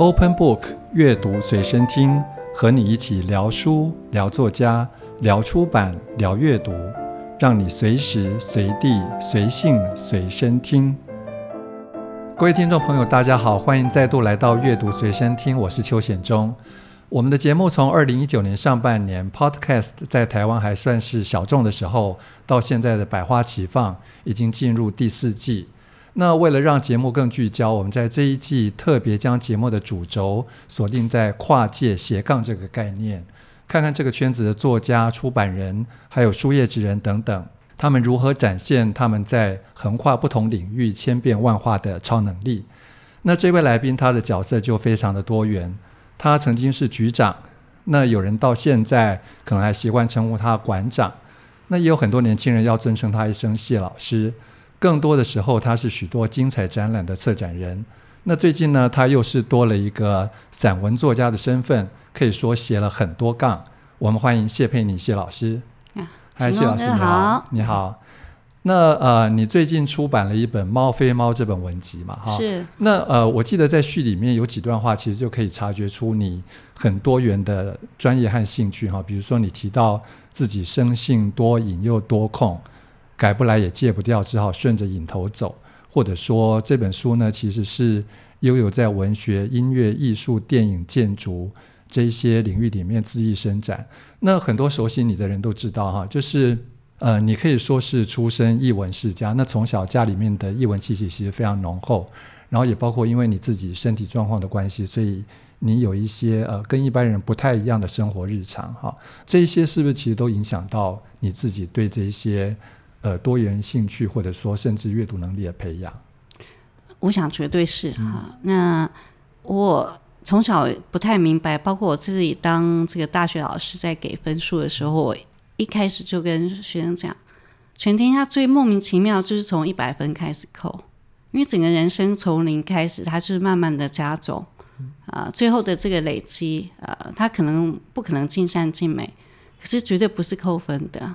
Open Book 阅读随身听，和你一起聊书、聊作家、聊出版、聊阅读，让你随时随地随性随身听。各位听众朋友，大家好，欢迎再度来到阅读随身听，我是邱显忠。我们的节目从二零一九年上半年 Podcast 在台湾还算是小众的时候，到现在的百花齐放，已经进入第四季。那为了让节目更聚焦，我们在这一季特别将节目的主轴锁定在跨界斜杠这个概念，看看这个圈子的作家、出版人，还有书业之人等等，他们如何展现他们在横跨不同领域、千变万化的超能力。那这位来宾他的角色就非常的多元，他曾经是局长，那有人到现在可能还习惯称呼他馆长，那也有很多年轻人要尊称他一声谢老师。更多的时候，他是许多精彩展览的策展人。那最近呢，他又是多了一个散文作家的身份，可以说写了很多杠。我们欢迎谢佩妮谢老师。嗨，谢老师你好，你好。那呃，你最近出版了一本《猫非猫》这本文集嘛？哈，是。那呃，我记得在序里面有几段话，其实就可以察觉出你很多元的专业和兴趣哈。比如说，你提到自己生性多瘾又多控。改不来也戒不掉，只好顺着瘾头走。或者说这本书呢，其实是悠悠在文学、音乐、艺术、电影、建筑这些领域里面恣意伸展。那很多熟悉你的人都知道哈，就是呃，你可以说是出身艺文世家。那从小家里面的艺文气息其实非常浓厚，然后也包括因为你自己身体状况的关系，所以你有一些呃跟一般人不太一样的生活日常哈。这一些是不是其实都影响到你自己对这些？呃，多元兴趣或者说甚至阅读能力的培养，我想绝对是哈、嗯。那我从小不太明白，包括我自己当这个大学老师在给分数的时候，我一开始就跟学生讲，全天下最莫名其妙就是从一百分开始扣，因为整个人生从零开始，它就是慢慢的加重啊、呃，最后的这个累积啊、呃，它可能不可能尽善尽美，可是绝对不是扣分的，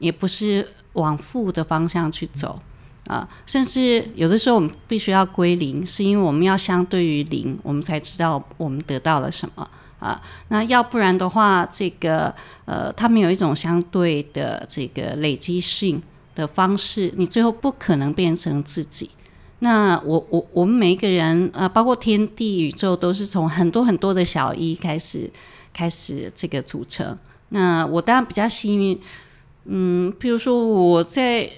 也不是。往负的方向去走啊，甚至有的时候我们必须要归零，是因为我们要相对于零，我们才知道我们得到了什么啊。那要不然的话，这个呃，他们有一种相对的这个累积性的方式，你最后不可能变成自己。那我我我们每一个人呃，包括天地宇宙，都是从很多很多的小一开始开始这个组成。那我当然比较幸运。嗯，譬如说我在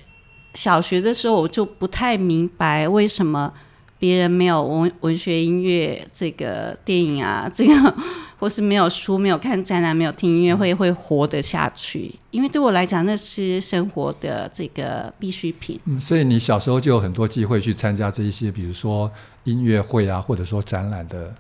小学的时候，我就不太明白为什么别人没有文文学、音乐这个电影啊，这个或是没有书、没有看展览、没有听音乐会会活得下去。因为对我来讲，那是生活的这个必需品。嗯，所以你小时候就有很多机会去参加这一些，比如说音乐会啊，或者说展览的。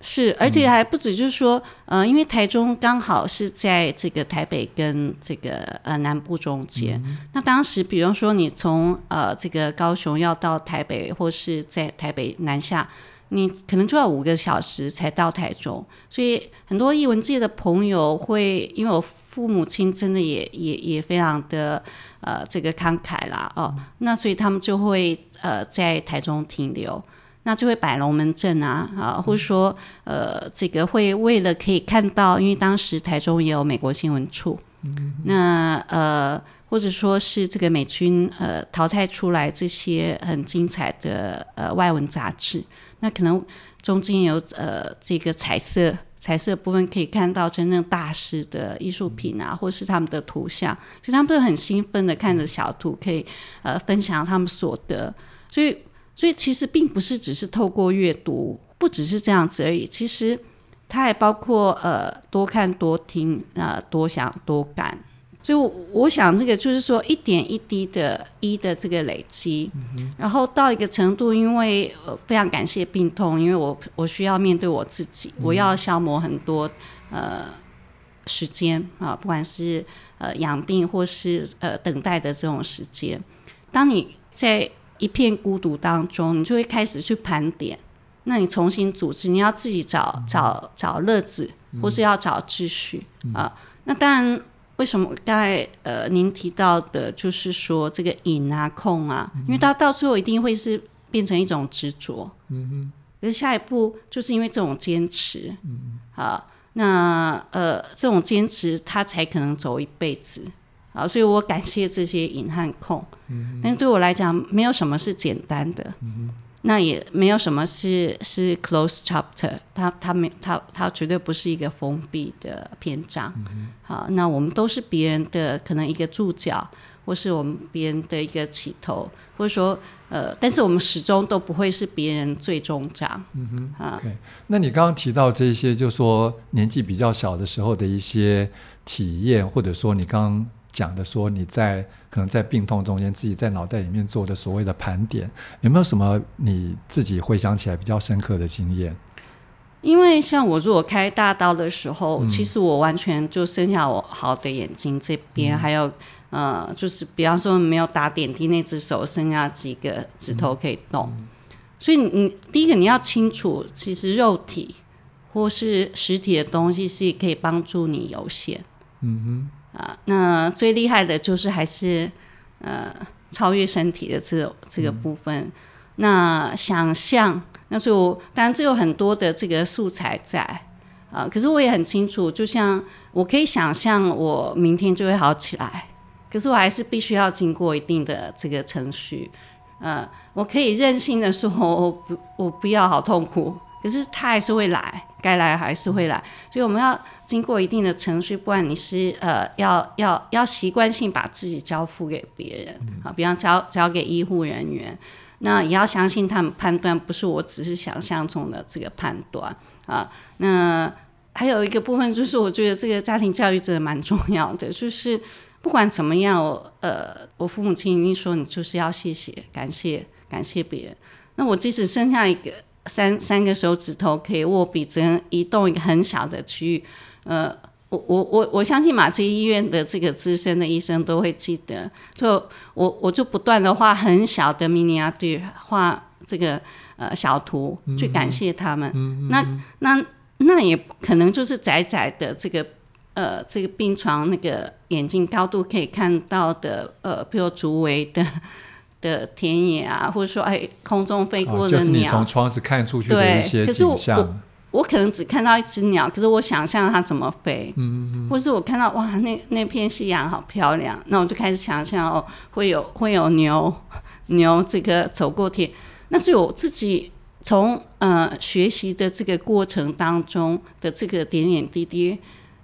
是，而且还不止，就是说，嗯、呃，因为台中刚好是在这个台北跟这个呃南部中间，嗯。那当时，比方说你从呃这个高雄要到台北，或是在台北南下，你可能就要五个小时才到台中。所以很多艺文界的朋友会，因为我父母亲真的也也也非常的呃这个慷慨啦，哦，嗯，那所以他们就会呃在台中停留。那就会摆龙门阵啊，啊，或者说，呃，这个会为了可以看到，因为当时台中也有美国新闻处，嗯、那呃，或者说是这个美军呃淘汰出来这些很精彩的呃外文杂志，那可能中间有呃这个彩色彩色部分可以看到真正大师的艺术品啊，或是他们的图像，所以他们都很兴奋的看着小图，可以呃分享他们所得，所以。所以其实并不是只是透过阅读，不只是这样子而已。其实它还包括呃多看多听啊、呃，多想多感。所以我，我想这个就是说一点一滴的“一”的这个累积、嗯，然后到一个程度，因为、呃、非常感谢病痛，因为我我需要面对我自己，嗯、我要消磨很多呃时间啊，不管是呃养病或是呃等待的这种时间。当你在一片孤独当中，你就会开始去盘点。那你重新组织，你要自己找找找乐子，或是要找秩序、嗯、啊。那当然，为什么刚才呃您提到的，就是说这个瘾啊、控啊，因为到到最后一定会是变成一种执着。嗯哼。可是下一步就是因为这种坚持，嗯，啊，那呃，这种坚持他才可能走一辈子，啊，所以我感谢这些隐和控，嗯，但是对我来讲，没有什么是简单的，嗯，那也没有什么是是 close chapter，它它没它它绝对不是一个封闭的篇章，嗯，好，那我们都是别人的可能一个注脚，或是我们别人的一个起头，或者说。呃，但是我们始终都不会是别人最终章。嗯哼，啊，okay. 那你刚刚提到这些，就是说年纪比较小的时候的一些体验，或者说你刚刚讲的，说你在可能在病痛中间，自己在脑袋里面做的所谓的盘点，有没有什么你自己回想起来比较深刻的经验？因为像我如果开大刀的时候，嗯、其实我完全就剩下我好的眼睛这边，嗯、还有。呃，就是比方说没有打点滴那只手剩下几个指头可以动，嗯、所以你第一个你要清楚，其实肉体或是实体的东西是可以帮助你有限。嗯哼，啊，那最厉害的就是还是呃超越身体的这个这个部分。嗯、那想象，那就当然这有很多的这个素材在啊，可是我也很清楚，就像我可以想象我明天就会好起来。可是我还是必须要经过一定的这个程序，呃，我可以任性的说，我不，我不要好痛苦。可是他还是会来，该来还是会来。所以我们要经过一定的程序，不然你是呃，要要要习惯性把自己交付给别人啊，比方交交给医护人员，那也要相信他们判断，不是我只是想象中的这个判断啊。那还有一个部分就是，我觉得这个家庭教育真的蛮重要的，就是。不管怎么样，我呃，我父母亲一定说你就是要谢谢、感谢、感谢别人。那我即使剩下一个三三个手指头可以握笔，只能移动一个很小的区域，呃，我我我我相信马偕医院的这个资深的医生都会记得。就我我就不断的画很小的 miniature，画这个呃小图去感谢他们。嗯、那那那也可能就是窄窄的这个。呃，这个病床那个眼睛高度可以看到的，呃，比如竹围的 的田野啊，或者说哎，空中飞过的鸟，哦、就是你从窗子看出去的一些景象。可是我，我，可能只看到一只鸟，可是我想象它怎么飞，嗯嗯，或是我看到哇，那那片夕阳好漂亮，那我就开始想象哦，会有会有牛 牛这个走过田，那是我自己从呃学习的这个过程当中的这个点点滴滴。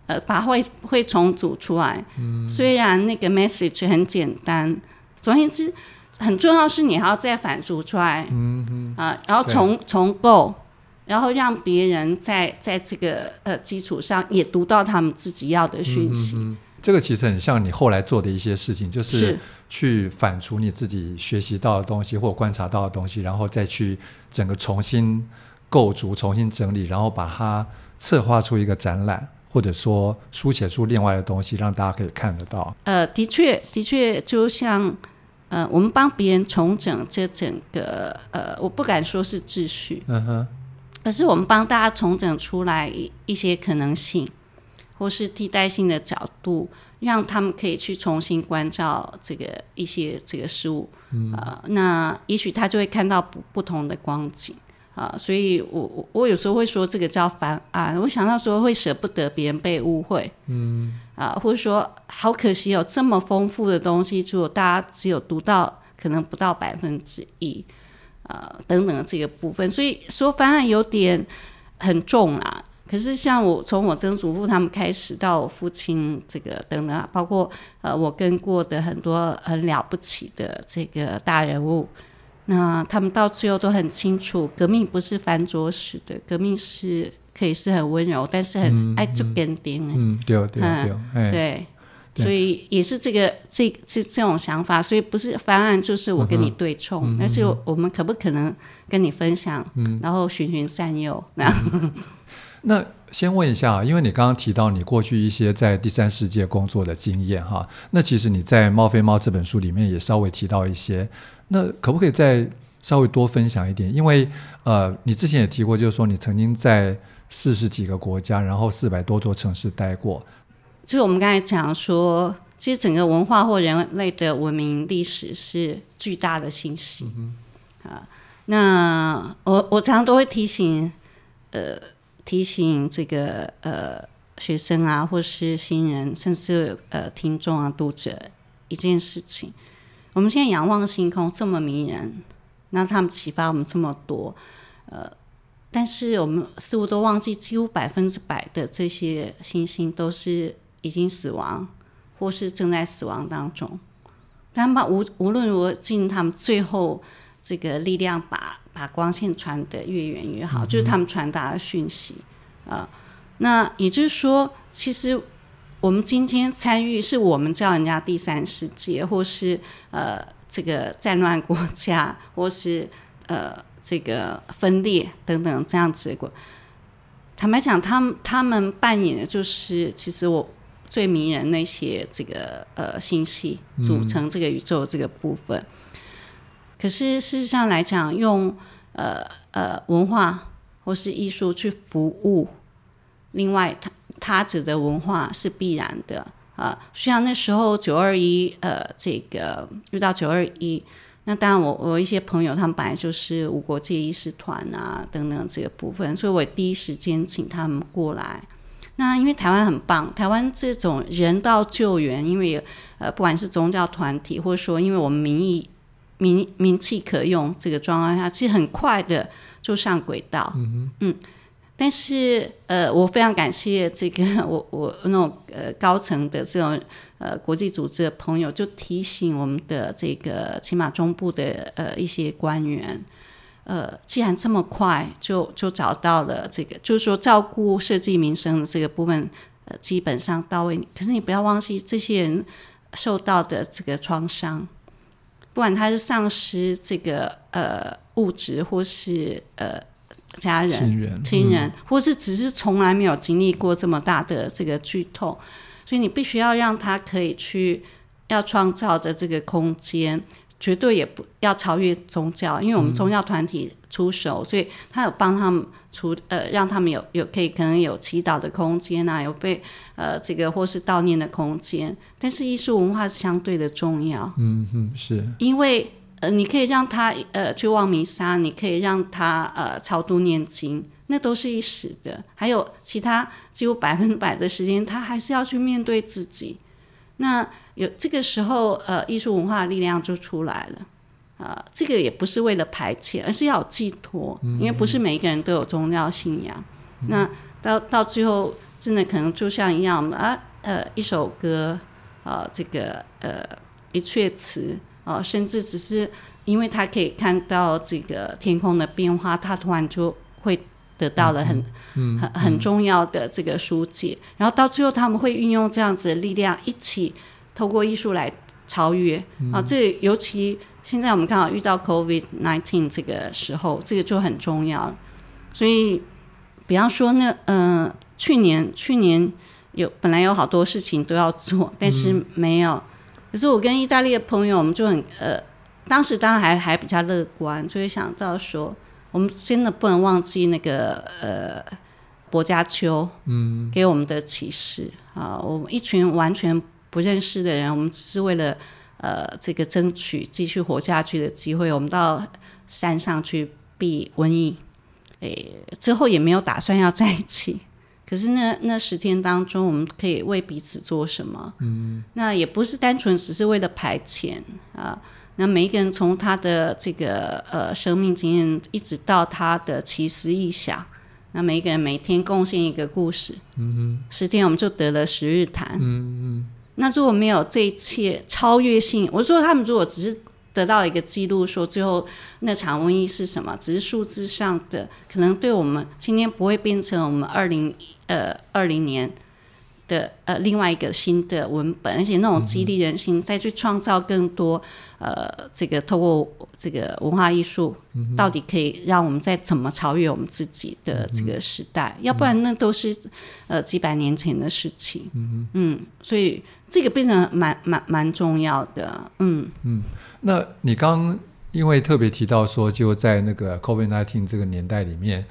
呃，把会会重组出来。嗯，虽然那个 message 很简单，总而言之，很重要是你还要再反刍出来。嗯嗯啊，然后重重构，然后让别人在在这个呃基础上也读到他们自己要的讯息。嗯，这个其实很像你后来做的一些事情，就是去反刍你自己学习到的东西或观察到的东西，然后再去整个重新构筑、重新整理，然后把它策划出一个展览。或者说书写出另外的东西，让大家可以看得到。呃，的确，的确，就像呃，我们帮别人重整这整个呃，我不敢说是秩序，嗯哼，可是我们帮大家重整出来一些可能性，或是替代性的角度，让他们可以去重新关照这个一些这个事物，嗯，呃，那也许他就会看到不不同的光景。啊，所以我我我有时候会说这个叫翻案，我想到说会舍不得别人被误会，嗯，啊，或者说好可惜有这么丰富的东西，只有大家只有读到可能不到百分之一，啊，等等的这个部分，所以说方案有点很重啊。可是像我从我曾祖父他们开始到我父亲这个等等，包括呃我跟过的很多很了不起的这个大人物。那他们到最后都很清楚，革命不是翻桌式的，革命是可以是很温柔，但是很爱做点点。嗯，对对对，对，所以也是这个这这这种想法，所以不是方案就是我跟你对冲，但是我们可不可能跟你分享，然后循循善诱？那先问一下，因为你刚刚提到你过去一些在第三世界工作的经验哈，那其实你在《猫飞猫》这本书里面也稍微提到一些。那可不可以再稍微多分享一点？因为呃，你之前也提过，就是说你曾经在四十几个国家，然后四百多座城市待过。就是我们刚才讲说，其实整个文化或人类的文明历史是巨大的信息、嗯、啊。那我我常常都会提醒，呃，提醒这个呃学生啊，或是新人，甚至呃听众啊、读者一件事情：我们现在仰望星空这么迷人，那他们启发我们这么多，呃，但是我们似乎都忘记，几乎百分之百的这些星星都是已经死亡，或是正在死亡当中。但把无无论如何尽他们最后这个力量把，把把光线传得越远越好，嗯、就是他们传达的讯息啊、呃。那也就是说，其实我们今天参与，是我们叫人家第三世界，或是呃这个战乱国家，或是呃这个分裂等等这样子的国。坦白讲，他们他们扮演的就是，其实我。最迷人那些这个呃星系组成这个宇宙这个部分，可是事实上来讲，用呃呃文化或是艺术去服务另外他他者的文化是必然的啊、像那时候九二一呃这个遇到九二一，那当然我我一些朋友他们本来就是无国界医师团啊等等这个部分，所以我第一时间请他们过来。那因为台湾很棒，台湾这种人道救援，因为呃不管是宗教团体，或者说因为我们民意民民气可用这个状况下，其实很快的就上轨道。嗯哼嗯，但是呃我非常感谢这个 我我那种呃高层的这种呃国际组织的朋友，就提醒我们的这个起码中部的呃一些官员。呃，既然这么快就就找到了这个，就是说照顾设计民生的这个部分，呃，基本上到位。可是你不要忘记，这些人受到的这个创伤，不管他是丧失这个呃物质，或是呃家人、亲人，亲人，或是只是从来没有经历过这么大的这个剧痛，所以你必须要让他可以去要创造的这个空间。绝对也不要超越宗教，因为我们宗教团体出手，所以他有帮他们出呃，让他们有有可以可能有祈祷的空间啊，有被呃这个或是悼念的空间。但是艺术文化是相对的重要，嗯嗯是，因为呃你可以让他呃去望弥撒，你可以让他呃超度念经，那都是一时的。还有其他几乎百分百的时间，他还是要去面对自己。那有这个时候，呃，艺术文化的力量就出来了，啊、呃，这个也不是为了排遣，而是要有寄托，嗯、因为不是每一个人都有宗教信仰。嗯、那到到最后，真的可能就像一样啊，呃，一首歌，啊、呃，这个呃，一阙词，啊、呃，甚至只是因为他可以看到这个天空的变化，他突然就会。得到了很、很很重要的这个疏解，嗯、然后到最后他们会运用这样子的力量，一起透过艺术来超越、嗯、啊。这尤其现在我们刚好遇到 COVID nineteen 这个时候，这个就很重要。所以，比方说那，嗯、呃，去年去年有本来有好多事情都要做，但是没有。嗯、可是我跟意大利的朋友，我们就很呃，当时当然还还比较乐观，就会想到说。我们真的不能忘记那个呃，薄伽丘嗯给我们的启示、嗯、啊！我们一群完全不认识的人，我们只是为了呃这个争取继续活下去的机会，我们到山上去避瘟疫，诶，之后也没有打算要在一起。可是那那十天当中，我们可以为彼此做什么？嗯，那也不是单纯只是为了排遣啊。那每一个人从他的这个呃生命经验，一直到他的奇思异想，那每一个人每天贡献一个故事，嗯哼，十天我们就得了十日谈，嗯嗯。那如果没有这一切超越性，我说他们如果只是得到一个记录，说最后那场瘟疫是什么，只是数字上的，可能对我们今天不会变成我们二零呃二零年。的呃，另外一个新的文本，而且那种激励人心，嗯、再去创造更多呃，这个透过这个文化艺术，嗯、到底可以让我们再怎么超越我们自己的这个时代？嗯、要不然那都是呃几百年前的事情。嗯嗯，所以这个变成蛮蛮蛮重要的。嗯嗯，那你刚因为特别提到说，就在那个 COVID-19 这个年代里面，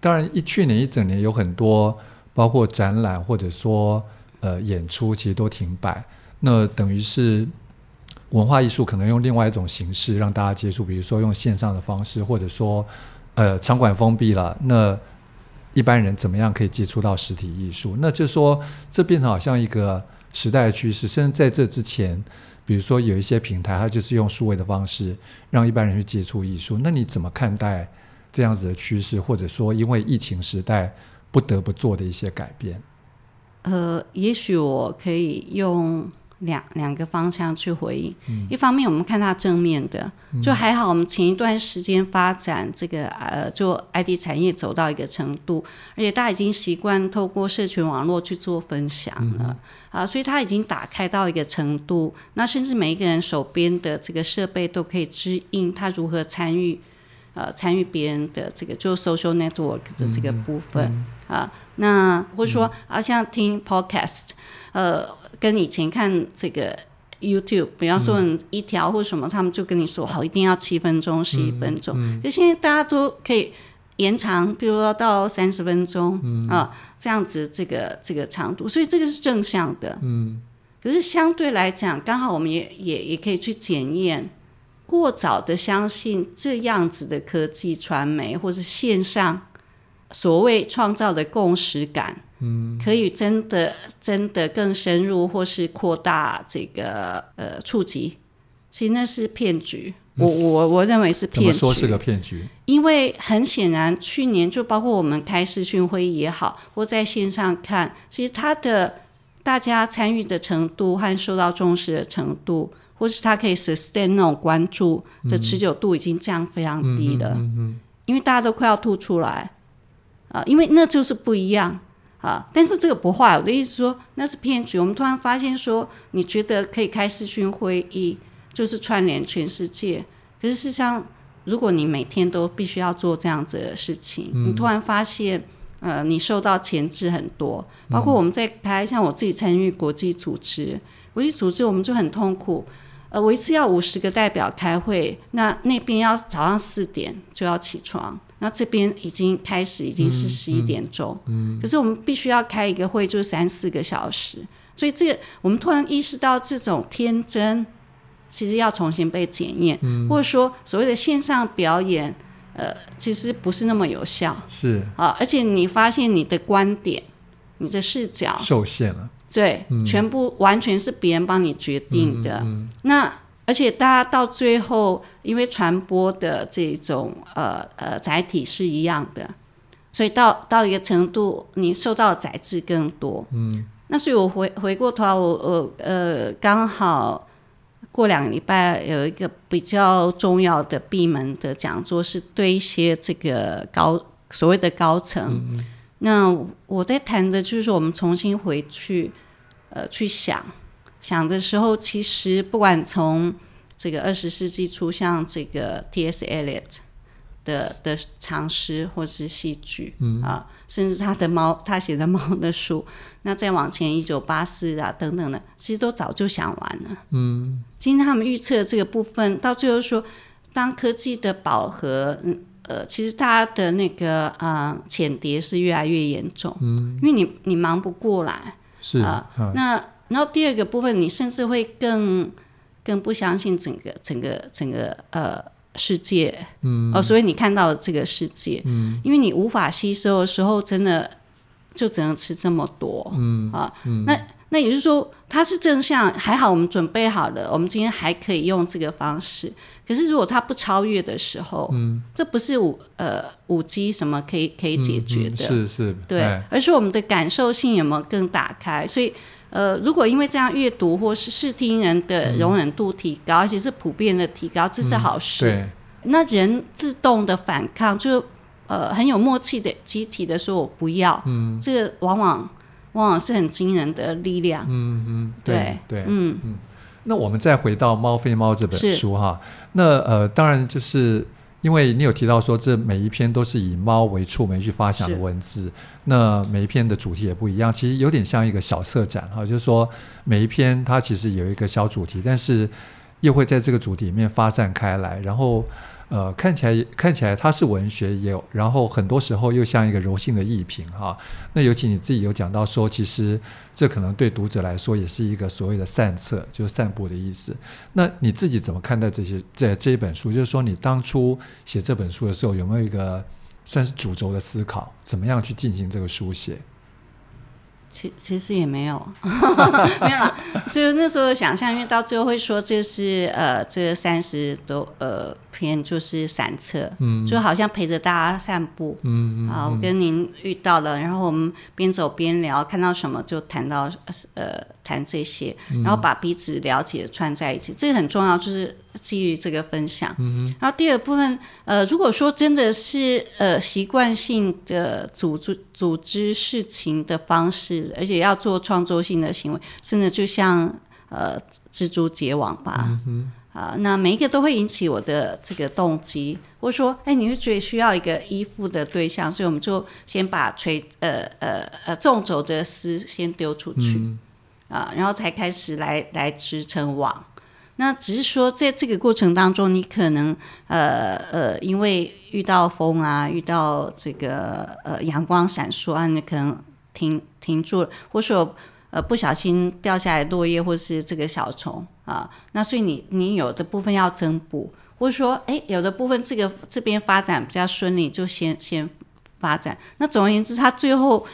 当然一去年一整年有很多。包括展览或者说呃演出，其实都停摆。那等于是文化艺术可能用另外一种形式让大家接触，比如说用线上的方式，或者说呃场馆封闭了，那一般人怎么样可以接触到实体艺术？那就说这变成好像一个时代的趋势，甚至在这之前，比如说有一些平台，它就是用数位的方式让一般人去接触艺术。那你怎么看待这样子的趋势，或者说因为疫情时代不得不做的一些改变？呃，也许我可以用。两两个方向去回应，嗯、一方面我们看它正面的，嗯、就还好。我们前一段时间发展这个呃，就 ID 产业走到一个程度，而且大家已经习惯透过社群网络去做分享了、嗯、啊，所以它已经打开到一个程度。那甚至每一个人手边的这个设备都可以支应他如何参与呃参与别人的这个就 social network 的这个部分、嗯嗯、啊。那或者说、嗯、啊，像听 podcast 呃。跟以前看这个 YouTube，比方说一条或什么，嗯、他们就跟你说好，一定要七分钟、十一分钟。就现在大家都可以延长，比如说到三十分钟、嗯、啊，这样子这个这个长度，所以这个是正向的。嗯。可是相对来讲，刚好我们也也也可以去检验，过早的相信这样子的科技传媒或是线上所谓创造的共识感。嗯，可以真的真的更深入，或是扩大这个呃触及，其实那是骗局。我我我认为是骗局。说是个骗局？因为很显然，去年就包括我们开视讯会议也好，或在线上看，其实它的大家参与的程度和受到重视的程度，或是它可以 sustain 那种关注的持久度已经降非常低了。嗯嗯嗯、因为大家都快要吐出来啊、呃，因为那就是不一样。啊！但是这个不坏，我的意思说那是骗局。我们突然发现说，你觉得可以开视讯会议，就是串联全世界。可是事实上，如果你每天都必须要做这样子的事情，嗯、你突然发现，呃，你受到钳制很多。包括我们在开，像我自己参与国际组织，国际组织我们就很痛苦。呃，我一次要五十个代表开会，那那边要早上四点就要起床。那这边已经开始，已经是十一点钟。可是我们必须要开一个会，就是三四个小时。所以这个，我们突然意识到，这种天真其实要重新被检验，嗯、或者说所谓的线上表演，呃，其实不是那么有效。是啊，而且你发现你的观点、你的视角受限了。对，嗯、全部完全是别人帮你决定的。嗯嗯、那。而且大家到最后，因为传播的这种呃呃载体是一样的，所以到到一个程度，你受到的载质更多。嗯，那所以我回回过头来，我我呃刚好过两个礼拜有一个比较重要的闭门的讲座，是对一些这个高所谓的高层。嗯，那我在谈的就是说，我们重新回去呃去想。想的时候，其实不管从这个二十世纪初，像这个 T.S. Eliot 的的长诗或是戏剧，嗯、啊，甚至他的猫，他写的猫的书，那再往前一九八四啊等等的，其实都早就想完了。嗯，今天他们预测这个部分，到最后说，当科技的饱和，嗯，呃，其实它的那个啊浅碟是越来越严重。嗯，因为你你忙不过来。是啊，嗯、那。然后第二个部分，你甚至会更更不相信整个整个整个呃世界，嗯，哦，所以你看到这个世界，嗯，因为你无法吸收的时候，真的就只能吃这么多，嗯啊，嗯。那那也就是说，它是正向，还好我们准备好了，我们今天还可以用这个方式。可是如果它不超越的时候，嗯，这不是五呃五 G 什么可以可以解决的，嗯嗯、是是，对，哎、而是我们的感受性有没有更打开，所以。呃，如果因为这样阅读或是视听人的容忍度提高，嗯、而且是普遍的提高，这是好事。嗯、对，那人自动的反抗，就呃很有默契的集体的说“我不要”，嗯，这个往往往往是很惊人的力量。嗯嗯，对对，嗯嗯。那我们再回到《猫非猫》这本书哈，那呃，当然就是。因为你有提到说，这每一篇都是以猫为触媒去发想的文字，那每一篇的主题也不一样，其实有点像一个小策展哈，就是说每一篇它其实有一个小主题，但是又会在这个主题里面发散开来，然后呃，看起来看起来它是文学，也有，然后很多时候又像一个柔性的艺品哈。那尤其你自己有讲到说，其实这可能对读者来说也是一个所谓的散策，就是散步的意思。那你自己怎么看待这些这这一本书？就是说你当初写这本书的时候，有没有一个算是主轴的思考，怎么样去进行这个书写？其其实也没有，没有啦，就是那时候想象，因为到最后会说这是呃，这三十多呃篇就是散策，嗯，就好像陪着大家散步，嗯啊，我跟您遇到了，然后我们边走边聊，看到什么就谈到呃谈这些，然后把彼此了解串在一起，这个很重要，就是。基于这个分享，嗯、然后第二部分，呃，如果说真的是呃习惯性的组织组织事情的方式，而且要做创作性的行为，甚至就像呃蜘蛛结网吧，啊、嗯呃，那每一个都会引起我的这个动机，或者说，哎，你是觉得需要一个依附的对象，所以我们就先把垂呃呃呃纵轴的丝先丢出去，啊、然后才开始来来支撑网。那只是说，在这个过程当中，你可能呃呃，因为遇到风啊，遇到这个呃阳光闪烁啊，你可能停停住了，或者说呃不小心掉下来落叶，或是这个小虫啊，那所以你你有的部分要增补，或者说哎有的部分这个这边发展比较顺利，就先先发展。那总而言之，它最后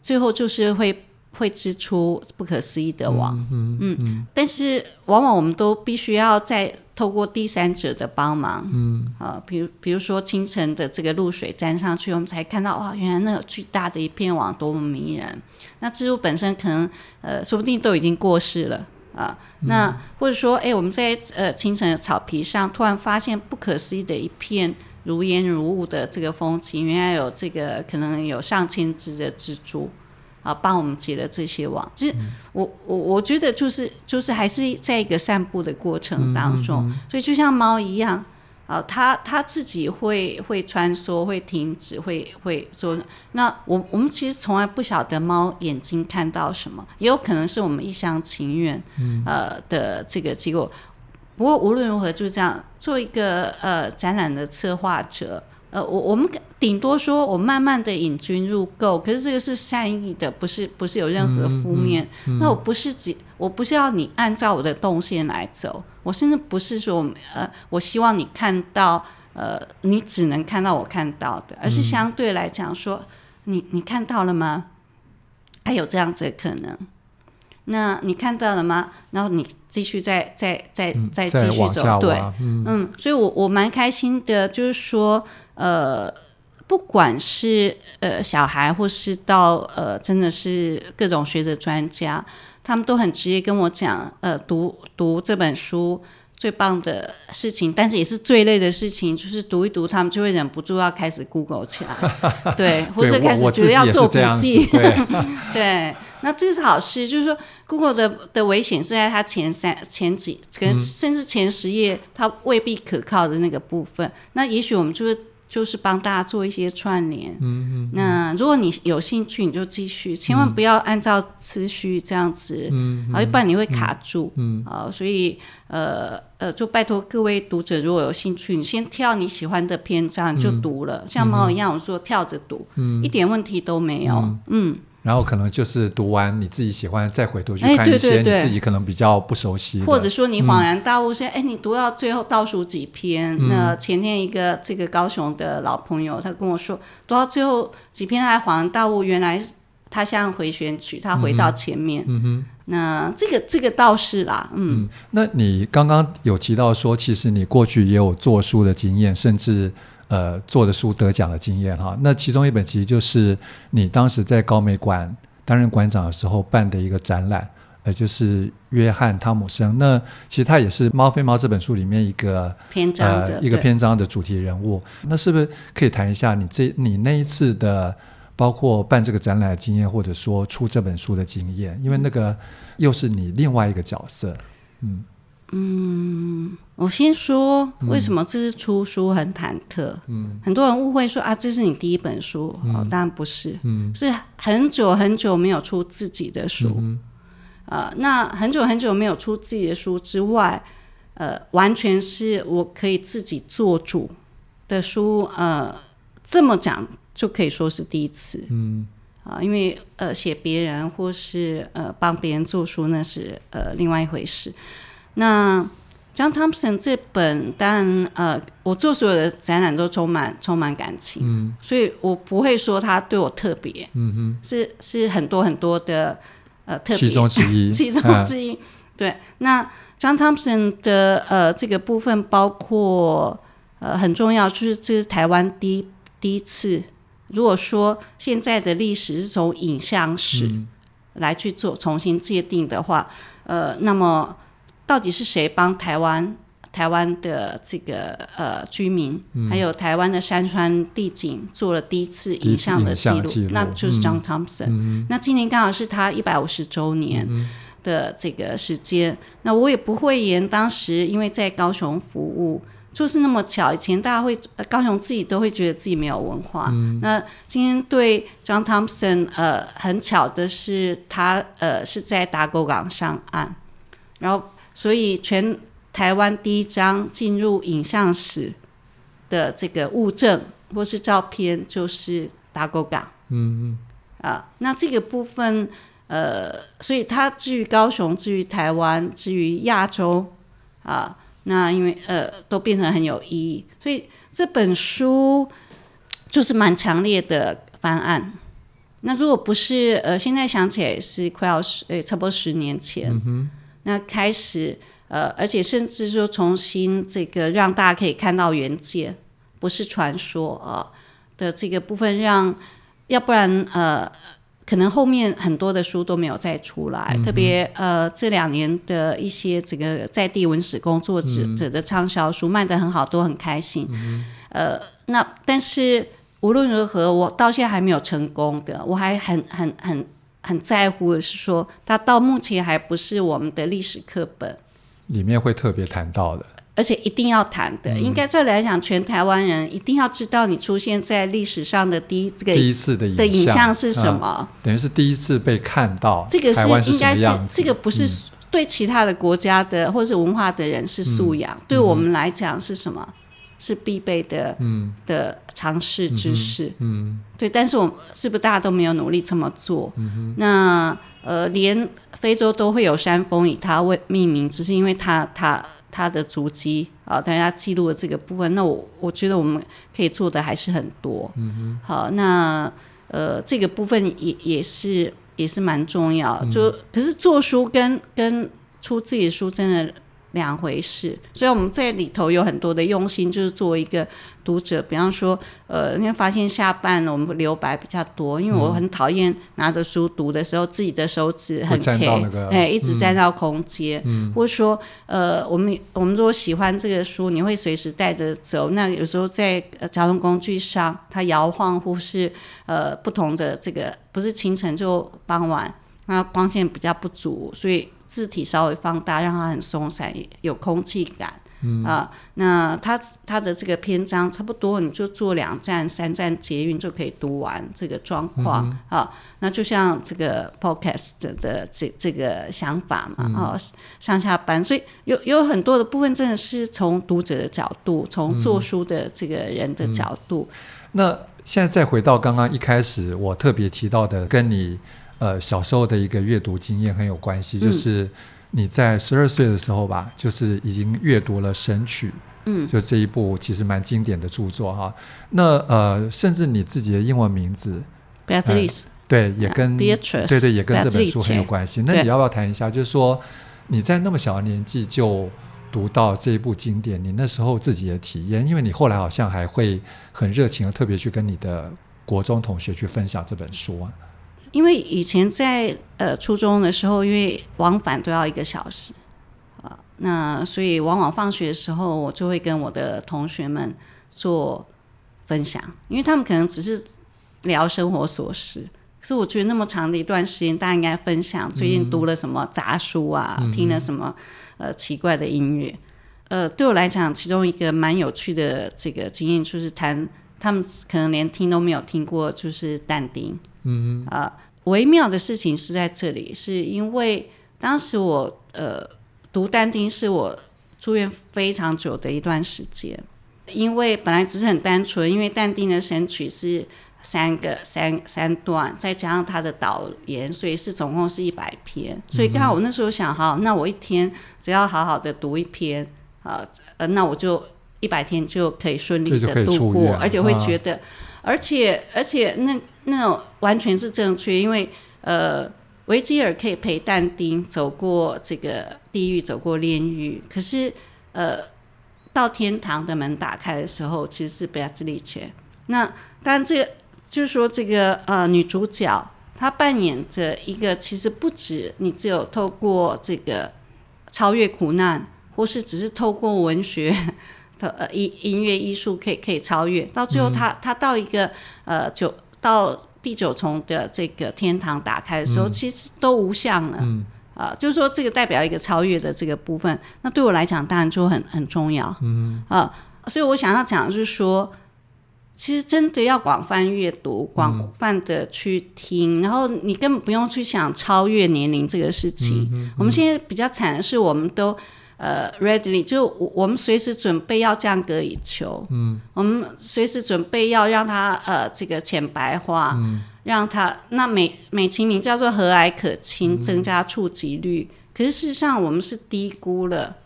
最后就是会。会织出不可思议的网，嗯，嗯，嗯，但是往往我们都必须要在透过第三者的帮忙，嗯，啊，比如比如说清晨的这个露水沾上去，我们才看到哇，原来那个巨大的一片网多么迷人。那蜘蛛本身可能呃，说不定都已经过世了啊。那或者说，哎，我们在呃清晨的草皮上突然发现不可思议的一片如烟如雾的这个风景，原来有这个可能有上千只的蜘蛛。啊，帮我们结了这些网，其实我我我觉得就是就是还是在一个散步的过程当中，所以就像猫一样，啊，它它自己会会穿梭，会停止，会会做。那我我们其实从来不晓得猫眼睛看到什么，也有可能是我们一厢情愿，呃的这个结果。不过无论如何，就这样做一个呃展览的策划者。呃，我我们顶多说，我慢慢的引君入购，可是这个是善意的，不是不是有任何负面。嗯嗯嗯、那我不是只，我不是要你按照我的动线来走，我甚至不是说，呃，我希望你看到，呃，你只能看到我看到的，而是相对来讲说，你你看到了吗？还有这样子的可能。那你看到了吗？然后你继续再再再再继续走，对，嗯，嗯，所以我我蛮开心的，就是说。呃，不管是呃小孩，或是到呃真的是各种学者专家，他们都很直接跟我讲，呃，读读这本书最棒的事情，但是也是最累的事情，就是读一读，他们就会忍不住要开始 Google 起来，对，或者开始觉得要做笔记，对，对，那这是好事，就是说 Google 的的危险是在它前三、前几，可能甚至前十页，它未必可靠的那个部分，那也许我们就是。就是帮大家做一些串联。嗯嗯。嗯，那如果你有兴趣，你就继续，千万不要按照次序这样子，嗯，啊，要不然你会卡住。嗯。啊，所以呃呃，就拜托各位读者，如果有兴趣，你先挑你喜欢的篇章，你就读了，嗯、像猫一样，我说跳着读，嗯，一点问题都没有。嗯。嗯然后可能就是读完你自己喜欢，再回头去看一些你自己可能比较不熟悉的，或者说你恍然大悟说，哎、嗯，你读到最后倒数几篇？嗯、那前天一个这个高雄的老朋友，他跟我说，读到最后几篇，他还恍然大悟，原来他像回旋曲，他回到前面。嗯哼，那这个这个倒是啦，嗯。嗯，那你刚刚有提到说，其实你过去也有做书的经验，甚至。呃，做的书得奖的经验哈，那其中一本其实就是你当时在高美馆担任馆长的时候办的一个展览，呃，就是约翰汤姆森。那其实他也是《猫非猫》这本书里面一个篇章的、呃、一个篇章的主题人物。那是不是可以谈一下你这你那一次的包括办这个展览的经验，或者说出这本书的经验？因为那个又是你另外一个角色，嗯。嗯，我先说为什么这次出书很忐忑。嗯，很多人误会说啊，这是你第一本书。嗯、哦，当然不是。嗯，是很久很久没有出自己的书。嗯、呃，那很久很久没有出自己的书之外，呃，完全是我可以自己做主的书，呃，这么讲就可以说是第一次。嗯，啊，因为呃，写别人或是呃帮别人做书，那是呃另外一回事。那 John Thompson 这本，当然呃，我做所有的展览都充满充满感情，嗯，所以我不会说他对我特别，嗯哼，是是很多很多的呃特别，其中之一，其中之一，啊、对，那。John Thompson 的呃这个部分包括呃很重要，就是这是台湾第一第一次。如果说现在的历史是从影像史来去做重新界定的话，嗯、呃，那么到底是谁帮台湾台湾的这个呃居民，嗯、还有台湾的山川地景做了第一次影像的记录，那就是 John Thompson。嗯、那今年刚好是他一百五十周年。嗯的这个时间，那我也不会言当时因为在高雄服务，就是那么巧。以前大家会高雄自己都会觉得自己没有文化。嗯、那今天对 John Thompson，呃，很巧的是他呃是在打狗港上岸，然后所以全台湾第一张进入影像史的这个物证或是照片就是打狗港。嗯嗯。啊、呃，那这个部分。呃，所以它至于高雄，至于台湾，至于亚洲啊，那因为呃都变成很有意义，所以这本书就是蛮强烈的方案。那如果不是呃，现在想起来是快要十呃差不多十年前，嗯、哼那开始呃，而且甚至说重新这个让大家可以看到原件，不是传说啊的这个部分让，让要不然呃。可能后面很多的书都没有再出来，嗯、特别呃这两年的一些这个在地文史工作者者的畅销书卖得很好，都很开心。嗯、呃，那但是无论如何，我到现在还没有成功的，我还很很很很在乎的是说，它到目前还不是我们的历史课本。里面会特别谈到的。而且一定要谈的，嗯、应该再来讲，全台湾人一定要知道你出现在历史上的第一这个第一次的影像，的影像是什么？嗯、等于是第一次被看到。这个是应该是这个不是对其他的国家的、嗯、或者是文化的人是素养，嗯、对我们来讲是什么？是必备的，嗯，的尝试知识，嗯，嗯对。但是我们是不是大家都没有努力这么做？嗯、那呃，连非洲都会有山峰以它为命名，只是因为它它。它的足迹啊，大家记录了这个部分，那我我觉得我们可以做的还是很多。嗯哼，好，那呃，这个部分也也是也是蛮重要。就、嗯、可是做书跟跟出自己的书真的。两回事，所以我们在里头有很多的用心，就是作为一个读者，比方说，呃，你会发现下半我们留白比较多，因为我很讨厌拿着书读的时候，自己的手指很 K，哎、那个欸，一直占到空间，嗯、或者说，呃，我们我们如果喜欢这个书，你会随时带着走，那有时候在交通工具上它摇晃，或是呃不同的这个，不是清晨就傍晚，那光线比较不足，所以。字体稍微放大，让它很松散，有空气感。嗯啊，那它它的这个篇章差不多，你就坐两站、三站捷运就可以读完这个状况、啊。那就像这个 podcast 的这这个想法嘛，嗯、啊，上下班，所以有有很多的部分真的是从读者的角度，从做书的这个人的角度。嗯、那现在再回到刚刚一开始我特别提到的，跟你。呃，小时候的一个阅读经验很有关系，就是你在十二岁的时候吧，就是已经阅读了《神曲》，嗯，就这一部其实蛮经典的著作哈。那呃，甚至你自己的英文名字 Beatrice，对，也跟 Beatrice，对对，也跟这本书很有关系。那你要不要谈一下？就是说你在那么小的年纪就读到这一部经典，你那时候自己的体验，因为你后来好像还会很热情的特别去跟你的国中同学去分享这本书啊。因为以前在呃初中的时候，因为往返都要一个小时啊，那所以往往放学的时候，我就会跟我的同学们做分享，因为他们可能只是聊生活琐事，可是我觉得那么长的一段时间，大家应该分享最近读了什么杂书啊，嗯、听了什么呃奇怪的音乐，呃，对我来讲，其中一个蛮有趣的这个经验就是谈他们可能连听都没有听过，就是但丁。嗯啊、呃，微妙的事情是在这里，是因为当时我呃读但丁是我住院非常久的一段时间，因为本来只是很单纯，因为但丁的神曲是三个三三段，再加上他的导言，所以是总共是一百篇。所以刚好我那时候想，好，那我一天只要好好的读一篇，啊呃，那我就一百天就可以顺利的度过，而且会觉得，啊、而且而且那那种完全是正确，因为呃。维吉尔可以陪但丁走过这个地狱，走过炼狱。可是，呃，到天堂的门打开的时候，其实是贝亚兹丽切。那当然，这个就是说，这个呃女主角她扮演着一个，其实不止你只有透过这个超越苦难，或是只是透过文学 的呃音音乐艺术可以可以超越。到最后，她她到一个呃就到。第九重的这个天堂打开的时候，嗯、其实都无相了，嗯、啊，就是说这个代表一个超越的这个部分。那对我来讲，当然就很很重要，嗯啊，所以我想要讲的就是说，其实真的要广泛阅读，广泛的去听，嗯、然后你根本不用去想超越年龄这个事情。嗯嗯嗯、我们现在比较惨的是，我们都。呃，readily 就我我们随时准备要降格以求，嗯，我们随时准备要让他呃这个浅白化，嗯，让他那美美其名叫做和蔼可亲，增加触及率，嗯、可是事实上我们是低估了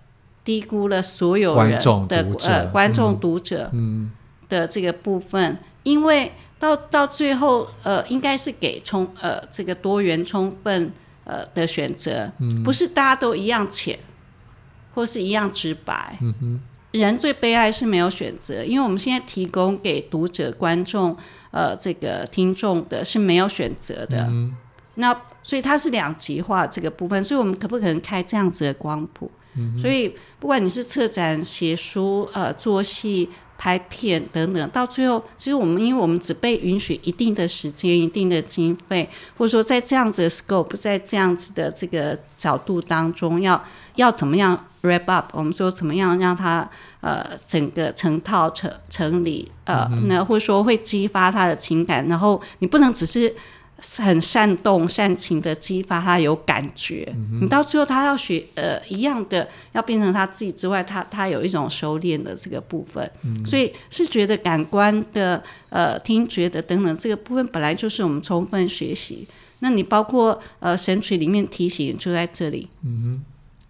低估了所有人的呃观众读者嗯。的这个部分，嗯、因为到到最后呃应该是给充呃这个多元充分呃的选择，嗯，不是大家都一样浅。或是一样直白，嗯、哼人最悲哀是没有选择，因为我们现在提供给读者、观众、呃，这个听众的是没有选择的。嗯、那所以它是两极化这个部分，所以我们可不可能开这样子的光谱？嗯、所以不管你是策展、写书、呃，做戏。拍片等等，到最后，其实我们因为我们只被允许一定的时间、一定的经费，或者说在这样子的 scope，在这样子的这个角度当中，要要怎么样 wrap up？我们说怎么样让它呃整个成套成成理呃，那、或者说会激发他的情感，然后你不能只是。很煽动、煽情的激发他有感觉，嗯、你到最后他要学呃一样的，要变成他自己之外，他他有一种收敛的这个部分，嗯、所以是觉得感官的呃听觉的等等这个部分本来就是我们充分学习。那你包括呃神曲里面提醒就在这里，嗯、哼。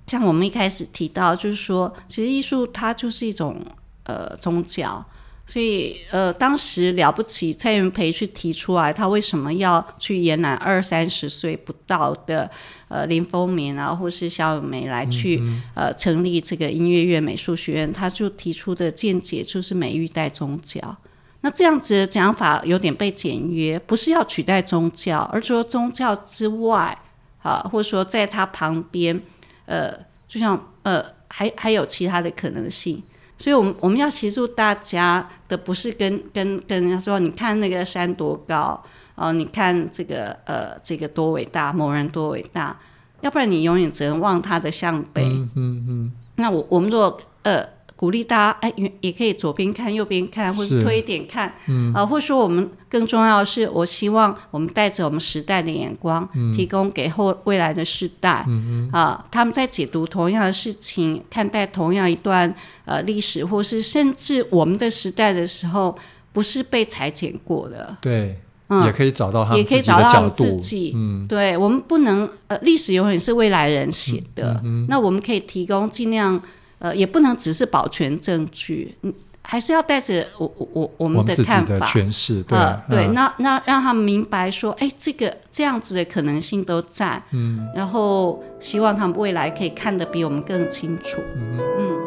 像我们一开始提到，就是说其实艺术它就是一种呃宗教。所以，呃，当时了不起，蔡元培去提出来，他为什么要去延揽二三十岁不到的呃林风眠啊，或是肖友梅来去、嗯、呃成立这个音乐院美术学院？他就提出的见解就是美育带宗教。那这样子的讲法有点被简约，不是要取代宗教，而是说宗教之外啊，或者说在他旁边，呃，就像呃，还还有其他的可能性。所以，我们我们要协助大家的，不是跟跟跟人家说，你看那个山多高，哦，你看这个呃，这个多伟大，某人多伟大，要不然你永远只能望他的向北。嗯嗯嗯。那我我们如果呃。鼓励大家，哎，也也可以左边看，右边看，或是推一点看，嗯，啊，或者说我们更重要的是，我希望我们带着我们时代的眼光，嗯、提供给后未来的世代，嗯、哼。啊，他们在解读同样的事情，看待同样一段呃历史，或是甚至我们的时代的时候，不是被裁剪过的，对，嗯，也可以找到他们自己的角度，也可以找到自己，嗯，对，我们不能，呃，历史永远是未来人写的，嗯、那我们可以提供尽量。呃，也不能只是保全证据，嗯，还是要带着我我我我们的看法，诠释，对、啊呃、对，那那让他们明白说，哎，这个这样子的可能性都在，嗯，然后希望他们未来可以看得比我们更清楚，嗯，嗯，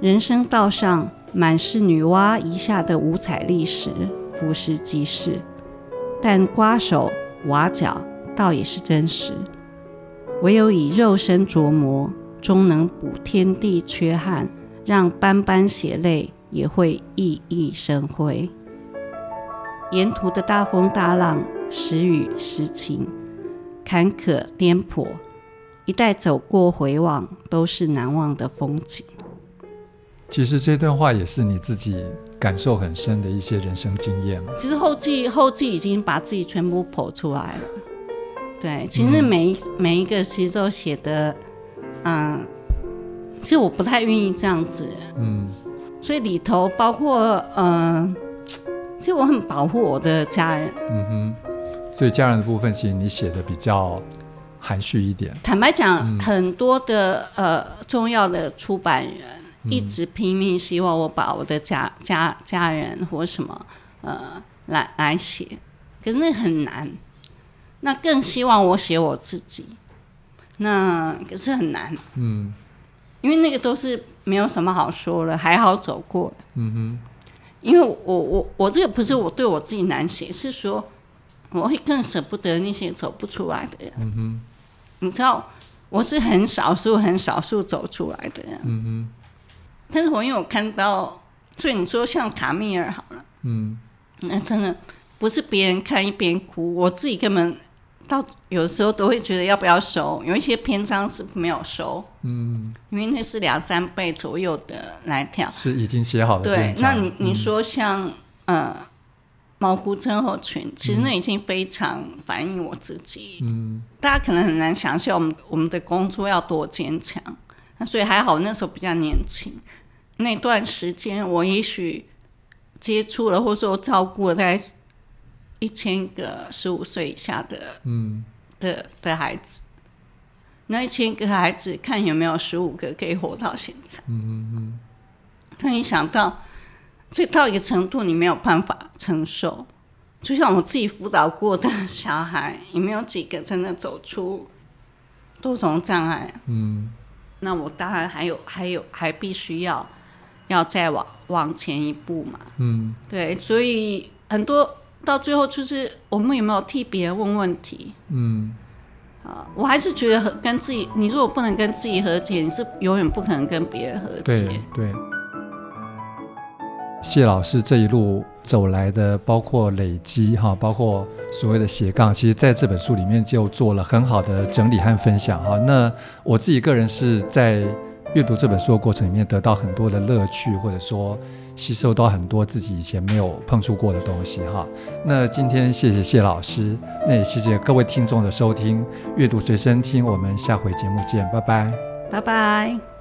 人生道上满是女娲遗下的五彩历史，俯拾即是，但刮手瓦脚倒也是真实。唯有以肉身琢磨，终能补天地缺憾，让斑斑血泪也会熠熠生辉。沿途的大风大浪，时雨时晴，坎坷颠簸，一代走过回望，都是难忘的风景。其实这段话也是你自己感受很深的一些人生经验。其实后记后记已经把自己全部剖出来了。对，其实每一、嗯、每一个其实都写的嗯，其实我不太愿意这样子，嗯，所以里头包括嗯，其实我很保护我的家人，嗯哼，所以家人的部分其实你写的比较含蓄一点。坦白讲，嗯、很多的呃重要的出版人一直拼命希望我把我的家家家人或什么呃来来写，可是那很难。那更希望我写我自己，那可是很难，嗯，因为那个都是没有什么好说的，还好走过，嗯哼，因为我我我这个不是我对我自己难写，是说我会更舍不得那些走不出来的人，嗯哼，你知道我是很少数很少数走出来的人，嗯哼，但是我因为我看到，所以你说像卡米尔好了，嗯，那真的不是别人看一边哭，我自己根本。到有时候都会觉得要不要收，有一些篇章是没有收，嗯，因为那是两三倍左右的来跳，是已经写好的。对，那你你说像、嗯、呃《毛胡症候群》，其实那已经非常反映我自己，嗯，大家可能很难想象我们我们的工作要多坚强，那所以还好那时候比较年轻，那段时间我也许接触了或者说照顾了在。一千个十五岁以下的，嗯，的的孩子，那一千个孩子，看有没有十五个可以活到现在。嗯嗯嗯。但你想到，所以到一个程度，你没有办法承受。就像我自己辅导过的小孩，也没有几个真的走出多重障碍。嗯。那我当然还有，还有，还必须要要再往往前一步嘛。嗯。对，所以很多。到最后就是我们有没有替别人问问题？嗯，啊，我还是觉得和跟自己，你如果不能跟自己和解，你是永远不可能跟别人和解。对对。谢老师这一路走来的，包括累积哈，包括所谓的斜杠，其实在这本书里面就做了很好的整理和分享哈。那我自己个人是在阅读这本书的过程里面得到很多的乐趣，或者说。吸收到很多自己以前没有碰触过的东西哈。那今天谢谢谢老师，那也谢谢各位听众的收听，阅读随身听，我们下回节目见，拜拜，拜拜。